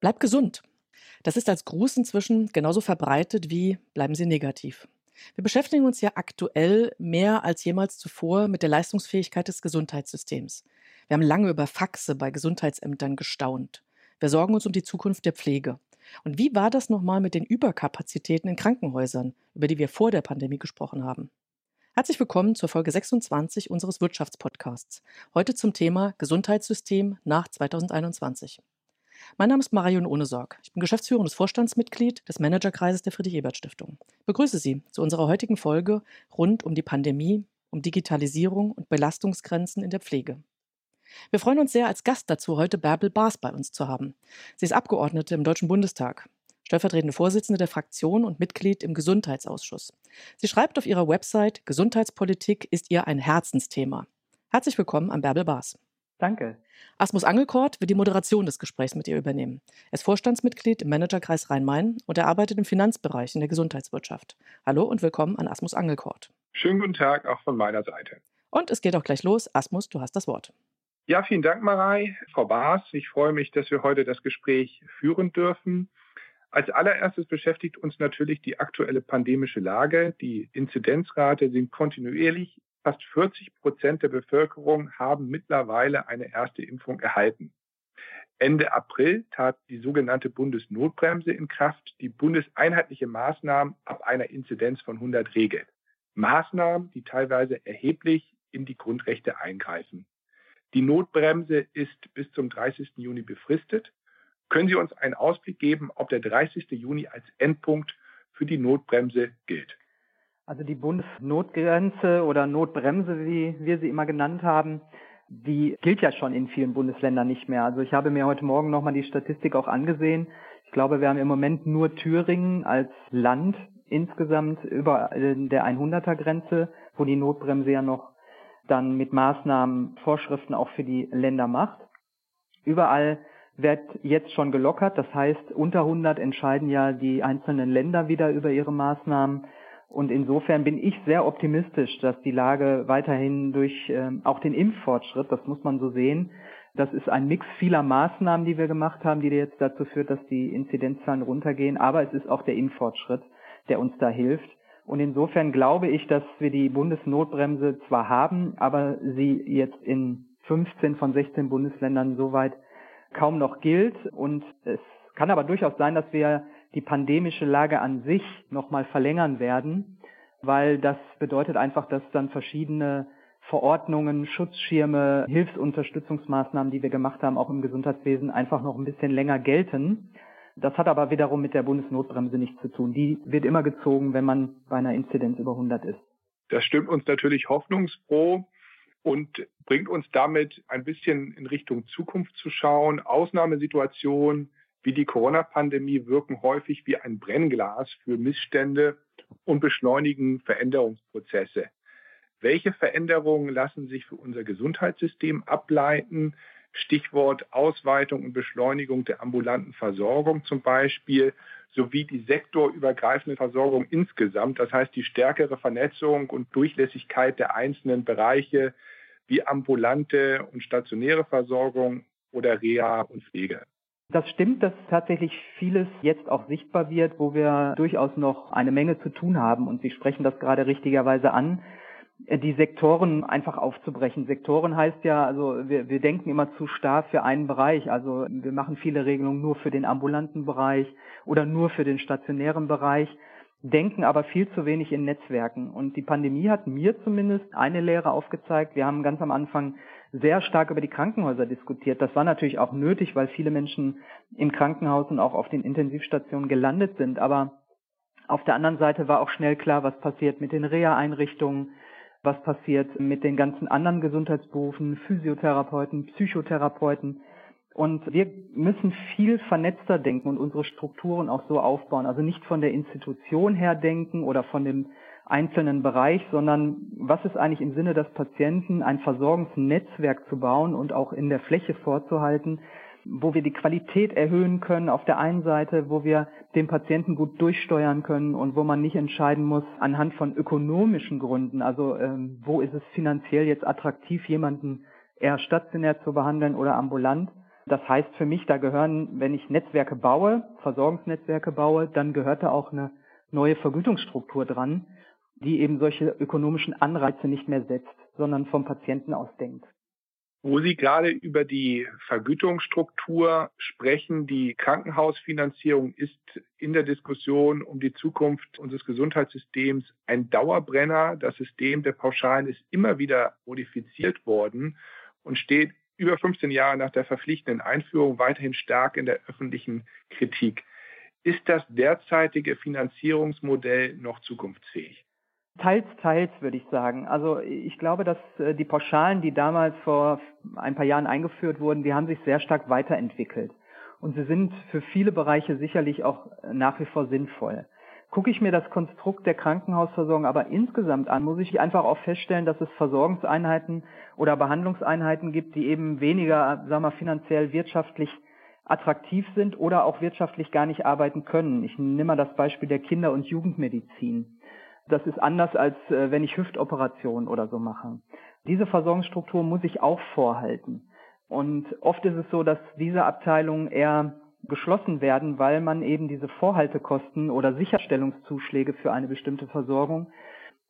Bleib gesund. Das ist als Gruß inzwischen genauso verbreitet wie bleiben Sie negativ. Wir beschäftigen uns ja aktuell mehr als jemals zuvor mit der Leistungsfähigkeit des Gesundheitssystems. Wir haben lange über Faxe bei Gesundheitsämtern gestaunt. Wir sorgen uns um die Zukunft der Pflege. Und wie war das nochmal mit den Überkapazitäten in Krankenhäusern, über die wir vor der Pandemie gesprochen haben? Herzlich willkommen zur Folge 26 unseres Wirtschaftspodcasts. Heute zum Thema Gesundheitssystem nach 2021. Mein Name ist Marion Ohnesorg. Ich bin geschäftsführendes Vorstandsmitglied des Managerkreises der Friedrich-Ebert-Stiftung. Ich begrüße Sie zu unserer heutigen Folge rund um die Pandemie, um Digitalisierung und Belastungsgrenzen in der Pflege. Wir freuen uns sehr, als Gast dazu heute Bärbel Baas bei uns zu haben. Sie ist Abgeordnete im Deutschen Bundestag, stellvertretende Vorsitzende der Fraktion und Mitglied im Gesundheitsausschuss. Sie schreibt auf ihrer Website, Gesundheitspolitik ist ihr ein Herzensthema. Herzlich willkommen an Bärbel Baas. Danke. Asmus Angelkort wird die Moderation des Gesprächs mit ihr übernehmen. Er ist Vorstandsmitglied im Managerkreis Rhein-Main und er arbeitet im Finanzbereich in der Gesundheitswirtschaft. Hallo und willkommen an Asmus Angelkort. Schönen guten Tag auch von meiner Seite. Und es geht auch gleich los. Asmus, du hast das Wort. Ja, vielen Dank, Marei. Frau Baas, ich freue mich, dass wir heute das Gespräch führen dürfen. Als allererstes beschäftigt uns natürlich die aktuelle pandemische Lage. Die Inzidenzrate sinkt kontinuierlich. Fast 40 Prozent der Bevölkerung haben mittlerweile eine erste Impfung erhalten. Ende April tat die sogenannte Bundesnotbremse in Kraft, die bundeseinheitliche Maßnahmen ab einer Inzidenz von 100 regelt. Maßnahmen, die teilweise erheblich in die Grundrechte eingreifen. Die Notbremse ist bis zum 30. Juni befristet. Können Sie uns einen Ausblick geben, ob der 30. Juni als Endpunkt für die Notbremse gilt? Also die Bundesnotgrenze oder Notbremse, wie wir sie immer genannt haben, die gilt ja schon in vielen Bundesländern nicht mehr. Also ich habe mir heute Morgen nochmal die Statistik auch angesehen. Ich glaube, wir haben im Moment nur Thüringen als Land insgesamt über der 100er Grenze, wo die Notbremse ja noch dann mit Maßnahmen Vorschriften auch für die Länder macht. Überall wird jetzt schon gelockert. Das heißt, unter 100 entscheiden ja die einzelnen Länder wieder über ihre Maßnahmen. Und insofern bin ich sehr optimistisch, dass die Lage weiterhin durch äh, auch den Impffortschritt, das muss man so sehen, das ist ein Mix vieler Maßnahmen, die wir gemacht haben, die jetzt dazu führt, dass die Inzidenzzahlen runtergehen. Aber es ist auch der Impffortschritt, der uns da hilft. Und insofern glaube ich, dass wir die Bundesnotbremse zwar haben, aber sie jetzt in 15 von 16 Bundesländern soweit kaum noch gilt. Und es kann aber durchaus sein, dass wir die pandemische Lage an sich nochmal verlängern werden, weil das bedeutet einfach, dass dann verschiedene Verordnungen, Schutzschirme, Hilfsunterstützungsmaßnahmen, die wir gemacht haben, auch im Gesundheitswesen, einfach noch ein bisschen länger gelten. Das hat aber wiederum mit der Bundesnotbremse nichts zu tun. Die wird immer gezogen, wenn man bei einer Inzidenz über 100 ist. Das stimmt uns natürlich hoffnungsfroh und bringt uns damit ein bisschen in Richtung Zukunft zu schauen. Ausnahmesituationen wie die Corona-Pandemie wirken häufig wie ein Brennglas für Missstände und beschleunigen Veränderungsprozesse. Welche Veränderungen lassen sich für unser Gesundheitssystem ableiten? Stichwort Ausweitung und Beschleunigung der ambulanten Versorgung zum Beispiel, sowie die sektorübergreifende Versorgung insgesamt, das heißt die stärkere Vernetzung und Durchlässigkeit der einzelnen Bereiche wie ambulante und stationäre Versorgung oder Reha und Pflege. Das stimmt, dass tatsächlich vieles jetzt auch sichtbar wird, wo wir durchaus noch eine Menge zu tun haben. Und Sie sprechen das gerade richtigerweise an. Äh, die Sektoren einfach aufzubrechen. Sektoren heißt ja, also wir, wir denken immer zu starr für einen Bereich. Also wir machen viele Regelungen nur für den ambulanten Bereich oder nur für den stationären Bereich, denken aber viel zu wenig in Netzwerken. Und die Pandemie hat mir zumindest eine Lehre aufgezeigt. Wir haben ganz am Anfang sehr stark über die Krankenhäuser diskutiert. Das war natürlich auch nötig, weil viele Menschen im Krankenhaus und auch auf den Intensivstationen gelandet sind. Aber auf der anderen Seite war auch schnell klar, was passiert mit den Reha-Einrichtungen, was passiert mit den ganzen anderen Gesundheitsberufen, Physiotherapeuten, Psychotherapeuten. Und wir müssen viel vernetzter denken und unsere Strukturen auch so aufbauen. Also nicht von der Institution her denken oder von dem einzelnen Bereich, sondern was ist eigentlich im Sinne des Patienten, ein Versorgungsnetzwerk zu bauen und auch in der Fläche vorzuhalten, wo wir die Qualität erhöhen können auf der einen Seite, wo wir den Patienten gut durchsteuern können und wo man nicht entscheiden muss anhand von ökonomischen Gründen, also ähm, wo ist es finanziell jetzt attraktiv, jemanden eher stationär zu behandeln oder ambulant, Das heißt für mich, da gehören, wenn ich Netzwerke baue, Versorgungsnetzwerke baue, dann gehört da auch eine neue Vergütungsstruktur dran, die eben solche ökonomischen Anreize nicht mehr setzt, sondern vom Patienten aus denkt. Wo Sie gerade über die Vergütungsstruktur sprechen, die Krankenhausfinanzierung ist in der Diskussion um die Zukunft unseres Gesundheitssystems ein Dauerbrenner. Das System der Pauschalen ist immer wieder modifiziert worden und steht über 15 Jahre nach der verpflichtenden Einführung weiterhin stark in der öffentlichen Kritik. Ist das derzeitige Finanzierungsmodell noch zukunftsfähig? Teils, teils, würde ich sagen. Also ich glaube, dass äh, die Pauschalen, die damals vor ein paar Jahren eingeführt wurden, die haben sich sehr stark weiterentwickelt. Und sie sind für viele Bereiche sicherlich auch nach wie vor sinnvoll. Gucke ich mir das Konstrukt der Krankenhausversorgung aber insgesamt an, muss ich einfach auch feststellen, dass es Versorgungseinheiten oder Behandlungseinheiten gibt, die eben weniger, sagen wir, finanziell wirtschaftlich attraktiv sind oder auch wirtschaftlich gar nicht arbeiten können. Ich nehme mal das Beispiel der Kinder- und Jugendmedizin. Das ist anders, als äh, wenn ich Hüftoperationen oder so mache. Diese Versorgungsstruktur muss ich auch vorhalten. Und oft ist es so, dass diese Abteilungen eher geschlossen werden, weil man eben diese Vorhaltekosten oder Sicherstellungszuschläge für eine bestimmte Versorgung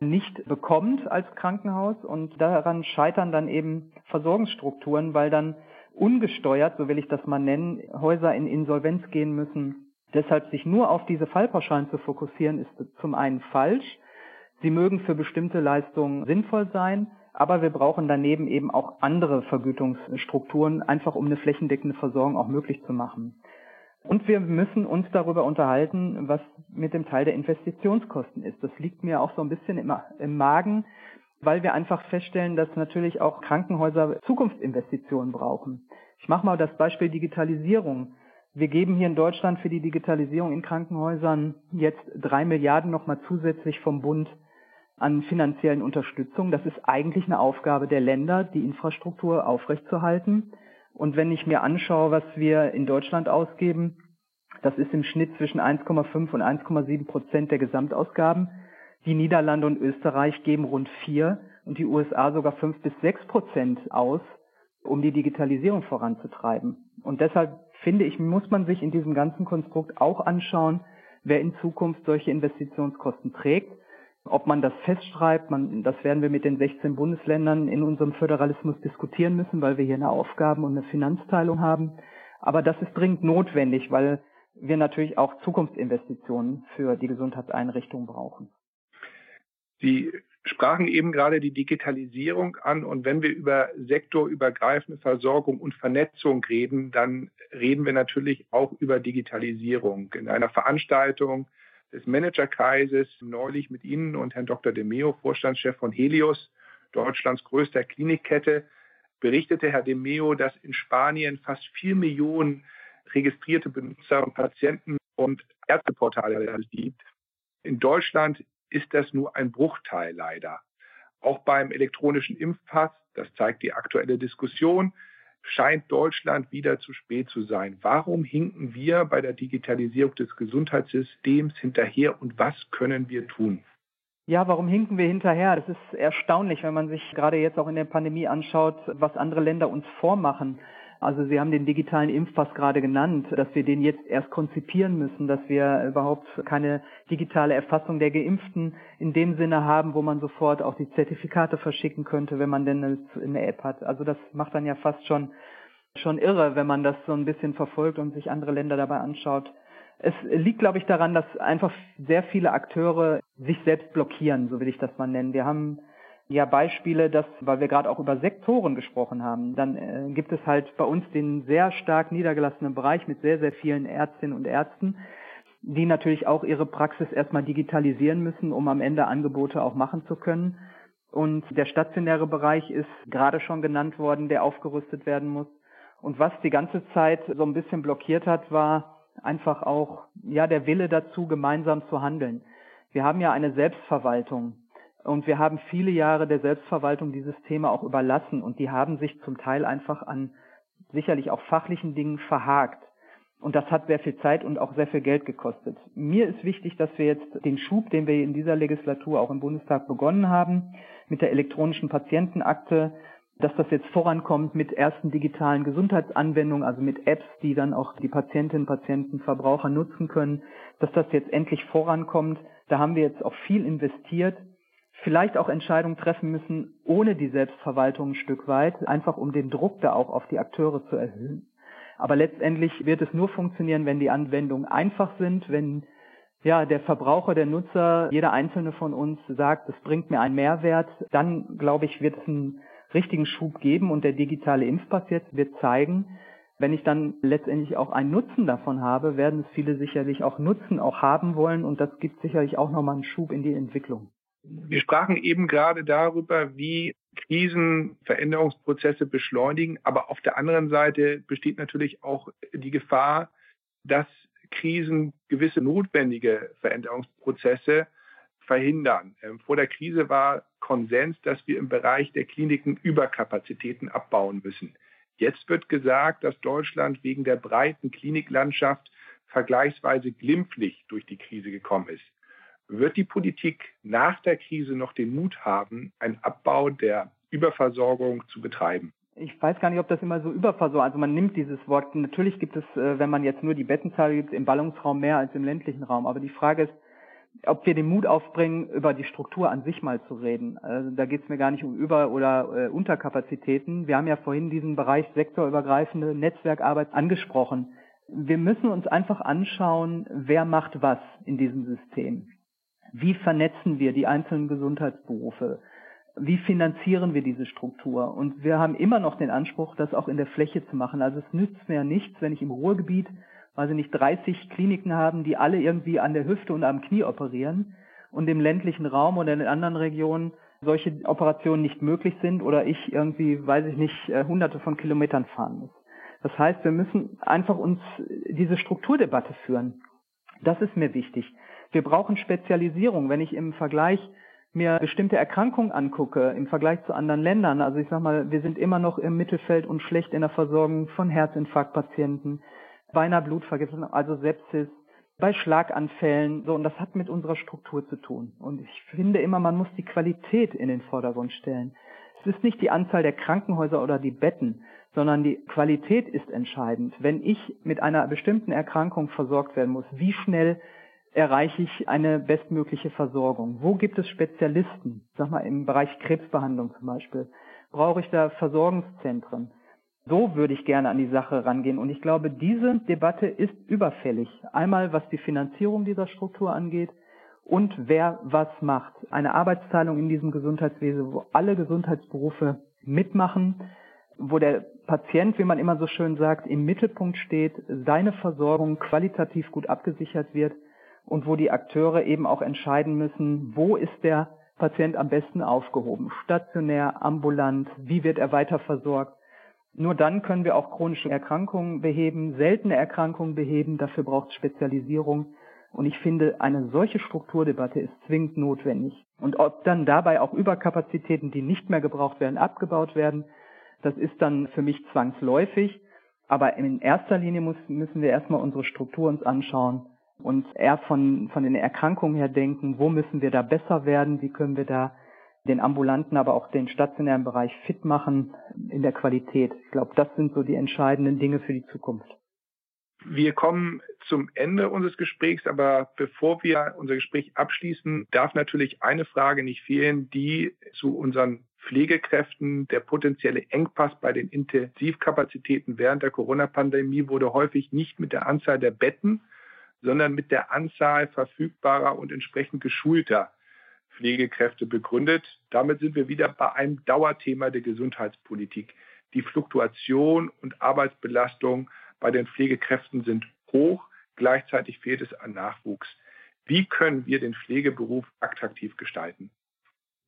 nicht bekommt als Krankenhaus und daran scheitern dann eben Versorgungsstrukturen, weil dann ungesteuert, so will ich das mal nennen, Häuser in Insolvenz gehen müssen. Deshalb sich nur auf diese Fallpauschalen zu fokussieren, ist zum einen falsch. Sie mögen für bestimmte Leistungen sinnvoll sein, aber wir brauchen daneben eben auch andere Vergütungsstrukturen, einfach um eine flächendeckende Versorgung auch möglich zu machen. Und wir müssen uns darüber unterhalten, was mit dem Teil der Investitionskosten ist. Das liegt mir auch so ein bisschen im, im Magen, weil wir einfach feststellen, dass natürlich auch Krankenhäuser Zukunftsinvestitionen brauchen. Ich mache mal das Beispiel Digitalisierung. Wir geben hier in Deutschland für die Digitalisierung in Krankenhäusern jetzt drei Milliarden nochmal zusätzlich vom Bund an finanziellen Unterstützung. Das ist eigentlich eine Aufgabe der Länder, die Infrastruktur aufrechtzuerhalten. Und wenn ich mir anschaue, was wir in Deutschland ausgeben, das ist im Schnitt zwischen 1,5 und 1,7 Prozent der Gesamtausgaben. Die Niederlande und Österreich geben rund vier und die USA sogar fünf bis sechs Prozent aus, um die Digitalisierung voranzutreiben. Und deshalb finde ich, muss man sich in diesem ganzen Konstrukt auch anschauen, wer in Zukunft solche Investitionskosten trägt ob man das festschreibt, man, das werden wir mit den 16 Bundesländern in unserem Föderalismus diskutieren müssen, weil wir hier eine Aufgaben- und eine Finanzteilung haben. Aber das ist dringend notwendig, weil wir natürlich auch Zukunftsinvestitionen für die Gesundheitseinrichtungen brauchen. Sie sprachen eben gerade die Digitalisierung an und wenn wir über sektorübergreifende Versorgung und Vernetzung reden, dann reden wir natürlich auch über Digitalisierung. In einer Veranstaltung des Managerkreises neulich mit Ihnen und Herrn Dr. De Meo, Vorstandschef von Helios, Deutschlands größter Klinikkette, berichtete Herr De Meo, dass in Spanien fast vier Millionen registrierte Benutzer und Patienten und Ärzteportale gibt. In Deutschland ist das nur ein Bruchteil leider. Auch beim elektronischen Impfpass, das zeigt die aktuelle Diskussion, scheint Deutschland wieder zu spät zu sein. Warum hinken wir bei der Digitalisierung des Gesundheitssystems hinterher und was können wir tun? Ja, warum hinken wir hinterher? Das ist erstaunlich, wenn man sich gerade jetzt auch in der Pandemie anschaut, was andere Länder uns vormachen. Also Sie haben den digitalen Impfpass gerade genannt, dass wir den jetzt erst konzipieren müssen, dass wir überhaupt keine digitale Erfassung der Geimpften in dem Sinne haben, wo man sofort auch die Zertifikate verschicken könnte, wenn man denn eine App hat. Also das macht dann ja fast schon schon irre, wenn man das so ein bisschen verfolgt und sich andere Länder dabei anschaut. Es liegt, glaube ich, daran, dass einfach sehr viele Akteure sich selbst blockieren, so will ich das mal nennen. Wir haben ja Beispiele, dass, weil wir gerade auch über Sektoren gesprochen haben, dann äh, gibt es halt bei uns den sehr stark niedergelassenen Bereich mit sehr, sehr vielen Ärztinnen und Ärzten, die natürlich auch ihre Praxis erstmal digitalisieren müssen, um am Ende Angebote auch machen zu können. Und der stationäre Bereich ist gerade schon genannt worden, der aufgerüstet werden muss. Und was die ganze Zeit so ein bisschen blockiert hat, war einfach auch, ja, der Wille dazu, gemeinsam zu handeln. Wir haben ja eine Selbstverwaltung und wir haben viele Jahre der Selbstverwaltung dieses Thema auch überlassen und die haben sich zum Teil einfach an sicherlich auch fachlichen Dingen verhakt. Und das hat sehr viel Zeit und auch sehr viel Geld gekostet. Mir ist wichtig, dass wir jetzt den Schub, den wir in dieser Legislatur auch im Bundestag begonnen haben, mit der elektronischen Patientenakte dass das jetzt vorankommt mit ersten digitalen Gesundheitsanwendungen, also mit Apps, die dann auch die Patientinnen, Patienten, Verbraucher nutzen können, dass das jetzt endlich vorankommt. Da haben wir jetzt auch viel investiert, vielleicht auch Entscheidungen treffen müssen ohne die Selbstverwaltung ein Stück weit, einfach um den Druck da auch auf die Akteure zu erhöhen. Aber letztendlich wird es nur funktionieren, wenn die Anwendungen einfach sind, wenn ja, der Verbraucher, der Nutzer, jeder einzelne von uns sagt, es bringt mir einen Mehrwert, dann glaube ich, wird es einen richtigen Schub geben und der digitale Impfpass jetzt wird zeigen, wenn ich dann letztendlich auch einen Nutzen davon habe, werden es viele sicherlich auch Nutzen auch haben wollen und das gibt sicherlich auch nochmal einen Schub in die Entwicklung. Wir sprachen eben gerade darüber, wie Krisen Veränderungsprozesse beschleunigen, aber auf der anderen Seite besteht natürlich auch die Gefahr, dass Krisen gewisse notwendige Veränderungsprozesse verhindern. Ähm, vor der Krise war Konsens, dass wir im Bereich der Kliniken Überkapazitäten abbauen müssen. Jetzt wird gesagt, dass Deutschland wegen der breiten Kliniklandschaft vergleichsweise glimpflich durch die Krise gekommen ist. Wird die Politik nach der Krise noch den Mut haben, einen Abbau der Überversorgung zu betreiben? ich weiß gar nicht, ob das immer so überversorgt. Also man nimmt dieses Wort. Natürlich gibt es, äh, wenn man jetzt nur die Bettenzahl gibt, im Ballungsraum mehr als im ländlichen Raum. Aber die Frage ist, ob wir den Mut aufbringen, über die Struktur an sich mal zu reden. Also da geht es mir gar nicht um Über- oder äh, Unterkapazitäten. Wir haben ja vorhin diesen Bereich sektorübergreifende Netzwerkarbeit angesprochen. Wir müssen uns einfach anschauen, wer macht was in diesem System. Wie vernetzen wir die einzelnen Gesundheitsberufe? wie finanzieren wir diese Struktur? Und wir haben immer noch den Anspruch, das auch in der Fläche zu machen. Also es nützt mir ja nichts, wenn ich im Ruhrgebiet, weiß ich nicht, 30 Kliniken haben, die alle irgendwie an der Hüfte und am Knie operieren und im ländlichen Raum oder in anderen Regionen solche Operationen nicht möglich sind oder ich irgendwie, weiß ich nicht, äh, hunderte von Kilometern fahren muss. Das heißt, wir müssen einfach uns diese Strukturdebatte führen. Das ist mir wichtig. Wir brauchen Spezialisierung. Wenn ich im Vergleich mir bestimmte Erkrankungen angucke im Vergleich zu anderen Ländern, also ich sag mal, wir sind immer noch im Mittelfeld und schlecht in der Versorgung von Herzinfarktpatienten, beinahe Blutvergiftung, also Sepsis, bei Schlaganfällen, so, und das hat mit unserer Struktur zu tun. Und ich finde immer, man muss die Qualität in den Vordergrund stellen. Es ist nicht die Anzahl der Krankenhäuser oder die Betten, sondern die Qualität ist entscheidend. Wenn ich mit einer bestimmten Erkrankung versorgt werden muss, wie schnell erreiche ich eine bestmögliche Versorgung? Wo gibt es Spezialisten? Sag mal, im Bereich Krebsbehandlung zum Beispiel. Brauche ich da Versorgungszentren? So würde ich gerne an die Sache rangehen. Und ich glaube, diese Debatte ist überfällig. Einmal, was die Finanzierung dieser Struktur angeht und wer was macht. Eine Arbeitsteilung in diesem Gesundheitswesen, wo alle Gesundheitsberufe mitmachen, wo der Patient, wie man immer so schön sagt, im Mittelpunkt steht, seine Versorgung qualitativ gut abgesichert wird und wo die Akteure eben auch entscheiden müssen, wo ist der Patient am besten aufgehoben, stationär, ambulant, wie wird er weiter versorgt. Nur dann können wir auch chronische Erkrankungen beheben, seltene Erkrankungen beheben, dafür braucht es Spezialisierung. Und ich finde, eine solche Strukturdebatte ist zwingend notwendig. Und ob dann dabei auch Überkapazitäten, die nicht mehr gebraucht werden, abgebaut werden, das ist dann für mich zwangsläufig. Aber in erster Linie muss, müssen wir erstmal unsere Struktur uns anschauen und eher von, von den Erkrankungen her denken, wo müssen wir da besser werden, wie können wir da den ambulanten, aber auch den stationären Bereich fit machen in der Qualität. Ich glaube, das sind so die entscheidenden Dinge für die Zukunft. Wir kommen zum Ende unseres Gesprächs, aber bevor wir unser Gespräch abschließen, darf natürlich eine Frage nicht fehlen, die zu unseren Pflegekräften, der potenzielle Engpass bei den Intensivkapazitäten während der Corona-Pandemie wurde häufig nicht mit der Anzahl der Betten, sondern mit der Anzahl verfügbarer und entsprechend geschulter Pflegekräfte begründet. Damit sind wir wieder bei einem Dauerthema der Gesundheitspolitik. Die Fluktuation und Arbeitsbelastung bei den Pflegekräften sind hoch, gleichzeitig fehlt es an Nachwuchs. Wie können wir den Pflegeberuf attraktiv gestalten?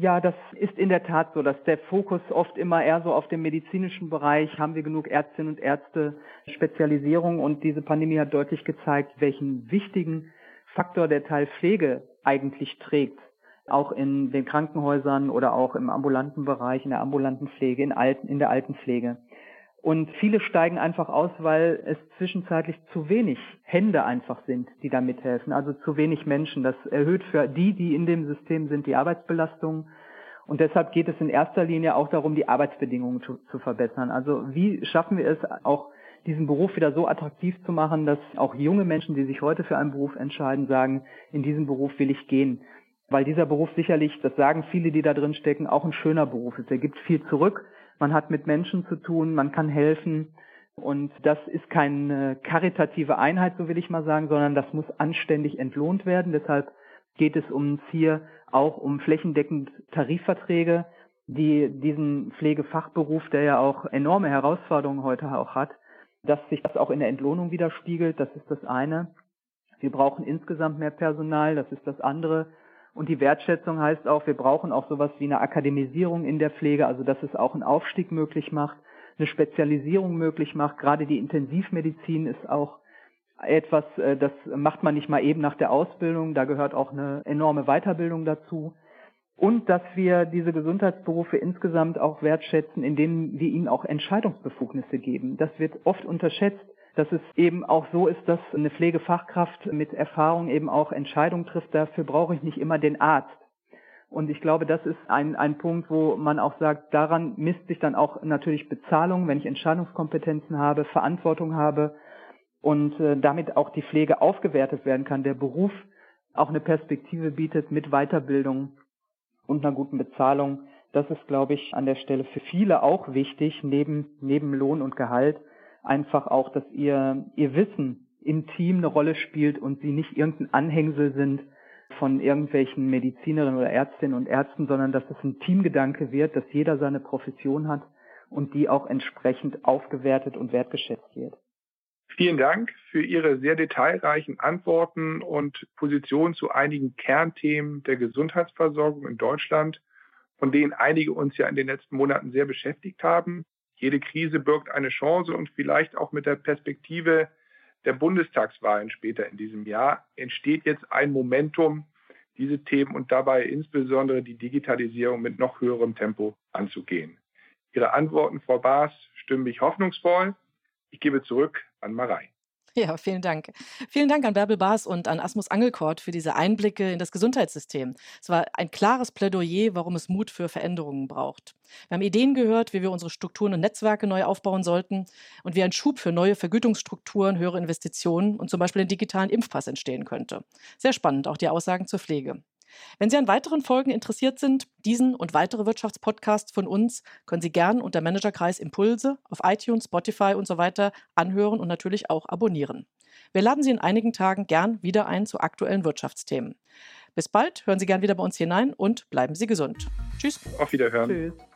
Ja, das ist in der Tat so, dass der Fokus oft immer eher so auf dem medizinischen Bereich, haben wir genug Ärztinnen und Ärzte, Spezialisierung und diese Pandemie hat deutlich gezeigt, welchen wichtigen Faktor der Teil Pflege eigentlich trägt. Auch in den Krankenhäusern oder auch im ambulanten Bereich, in der ambulanten Pflege, in, Alten, in der Altenpflege. Und viele steigen einfach aus, weil es zwischenzeitlich zu wenig Hände einfach sind, die da mithelfen. Also zu wenig Menschen. Das erhöht für die, die in dem System sind, die Arbeitsbelastung. Und deshalb geht es in erster Linie auch darum, die Arbeitsbedingungen zu, zu verbessern. Also wie schaffen wir es auch, diesen Beruf wieder so attraktiv zu machen, dass auch junge Menschen, die sich heute für einen Beruf entscheiden, sagen, in diesen Beruf will ich gehen. Weil dieser Beruf sicherlich, das sagen viele, die da drin stecken, auch ein schöner Beruf ist. Er gibt viel zurück. Man hat mit Menschen zu tun, man kann helfen. Und das ist keine karitative Einheit, so will ich mal sagen, sondern das muss anständig entlohnt werden. Deshalb geht es uns hier auch um flächendeckend Tarifverträge, die diesen Pflegefachberuf, der ja auch enorme Herausforderungen heute auch hat, dass sich das auch in der Entlohnung widerspiegelt. Das ist das eine. Wir brauchen insgesamt mehr Personal. Das ist das andere. Und die Wertschätzung heißt auch, wir brauchen auch sowas wie eine Akademisierung in der Pflege, also dass es auch einen Aufstieg möglich macht, eine Spezialisierung möglich macht. Gerade die Intensivmedizin ist auch etwas, äh, das macht man nicht mal eben nach der Ausbildung. Da gehört auch eine enorme Weiterbildung dazu. Und dass wir diese Gesundheitsberufe insgesamt auch wertschätzen, indem wir ihnen auch Entscheidungsbefugnisse geben. Das wird oft unterschätzt dass es eben auch so ist, dass eine Pflegefachkraft mit Erfahrung eben auch Entscheidungen trifft. Dafür brauche ich nicht immer den Arzt. Und ich glaube, das ist ein, ein Punkt, wo man auch sagt, daran misst sich dann auch natürlich Bezahlung, wenn ich Entscheidungskompetenzen habe, Verantwortung habe und äh, damit auch die Pflege aufgewertet werden kann, der Beruf auch eine Perspektive bietet mit Weiterbildung und einer guten Bezahlung. Das ist, glaube ich, an der Stelle für viele auch wichtig, neben, neben Lohn und Gehalt einfach auch, dass ihr, ihr Wissen im Team eine Rolle spielt und sie nicht irgendein Anhängsel sind von irgendwelchen Medizinerinnen oder Ärztinnen und Ärzten, sondern dass es ein Teamgedanke wird, dass jeder seine Profession hat und die auch entsprechend aufgewertet und wertgeschätzt wird. Vielen Dank für Ihre sehr detailreichen Antworten und Positionen zu einigen Kernthemen der Gesundheitsversorgung in Deutschland, von denen einige uns ja in den letzten Monaten sehr beschäftigt haben. Jede Krise birgt eine Chance und vielleicht auch mit der Perspektive der Bundestagswahlen später in diesem Jahr entsteht jetzt ein Momentum, diese Themen und dabei insbesondere die Digitalisierung mit noch höherem Tempo anzugehen. Ihre Antworten, Frau Baas, stimmen mich hoffnungsvoll. Ich gebe zurück an Marei. Ja, vielen Dank. Vielen Dank an Bärbel Baas und an Asmus Angelkort für diese Einblicke in das Gesundheitssystem. Es war ein klares Plädoyer, warum es Mut für Veränderungen braucht. Wir haben Ideen gehört, wie wir unsere Strukturen und Netzwerke neu aufbauen sollten und wie ein Schub für neue Vergütungsstrukturen, höhere Investitionen und zum Beispiel den digitalen Impfpass entstehen könnte. Sehr spannend, auch die Aussagen zur Pflege. Wenn Sie an weiteren Folgen interessiert sind, diesen und weitere Wirtschaftspodcasts von uns können Sie gern unter Managerkreis Impulse auf iTunes, Spotify und so weiter anhören und natürlich auch abonnieren. Wir laden Sie in einigen Tagen gern wieder ein zu aktuellen Wirtschaftsthemen. Bis bald, hören Sie gern wieder bei uns hinein und bleiben Sie gesund. Tschüss. Auf Wiederhören. Tschüss.